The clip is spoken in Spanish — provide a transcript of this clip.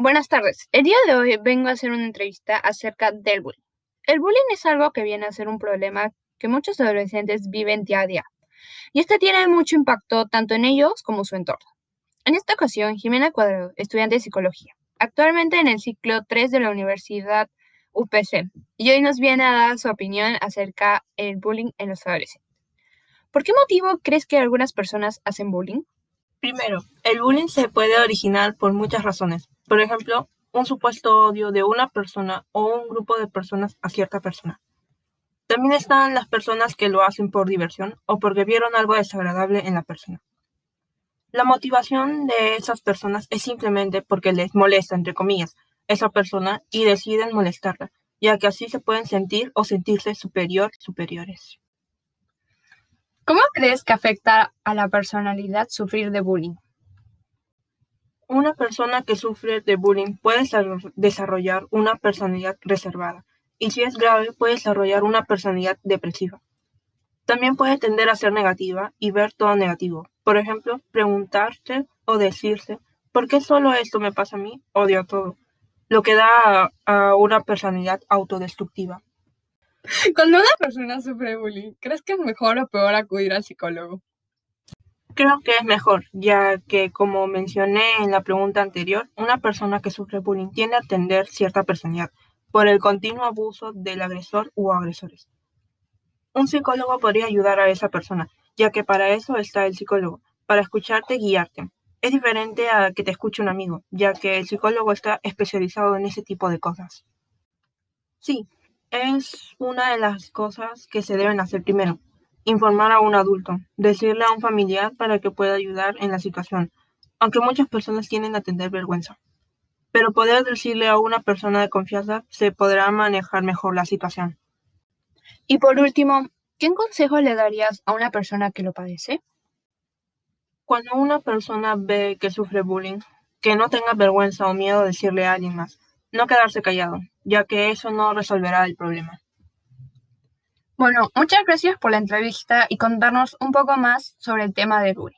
Buenas tardes. El día de hoy vengo a hacer una entrevista acerca del bullying. El bullying es algo que viene a ser un problema que muchos adolescentes viven día a día. Y este tiene mucho impacto tanto en ellos como su entorno. En esta ocasión, Jimena Cuadrado, estudiante de psicología, actualmente en el ciclo 3 de la Universidad UPC, y hoy nos viene a dar su opinión acerca del bullying en los adolescentes. ¿Por qué motivo crees que algunas personas hacen bullying? Primero, el bullying se puede originar por muchas razones. Por ejemplo, un supuesto odio de una persona o un grupo de personas a cierta persona. También están las personas que lo hacen por diversión o porque vieron algo desagradable en la persona. La motivación de esas personas es simplemente porque les molesta, entre comillas, esa persona y deciden molestarla, ya que así se pueden sentir o sentirse superior, superiores. ¿Cómo crees que afecta a la personalidad sufrir de bullying? Una persona que sufre de bullying puede desarrollar una personalidad reservada y si es grave puede desarrollar una personalidad depresiva. También puede tender a ser negativa y ver todo negativo. Por ejemplo, preguntarse o decirse, ¿por qué solo esto me pasa a mí? Odio todo. Lo que da a una personalidad autodestructiva. Cuando una persona sufre bullying, ¿crees que es mejor o peor acudir al psicólogo? Creo que es mejor, ya que como mencioné en la pregunta anterior, una persona que sufre bullying tiende a tener cierta personalidad por el continuo abuso del agresor u agresores. Un psicólogo podría ayudar a esa persona, ya que para eso está el psicólogo, para escucharte y guiarte. Es diferente a que te escuche un amigo, ya que el psicólogo está especializado en ese tipo de cosas. Sí, es una de las cosas que se deben hacer primero. Informar a un adulto, decirle a un familiar para que pueda ayudar en la situación, aunque muchas personas tienen a tener vergüenza. Pero poder decirle a una persona de confianza se podrá manejar mejor la situación. Y por último, ¿qué consejo le darías a una persona que lo padece? Cuando una persona ve que sufre bullying, que no tenga vergüenza o miedo de decirle a alguien más, no quedarse callado, ya que eso no resolverá el problema. Bueno, muchas gracias por la entrevista y contarnos un poco más sobre el tema de bullying.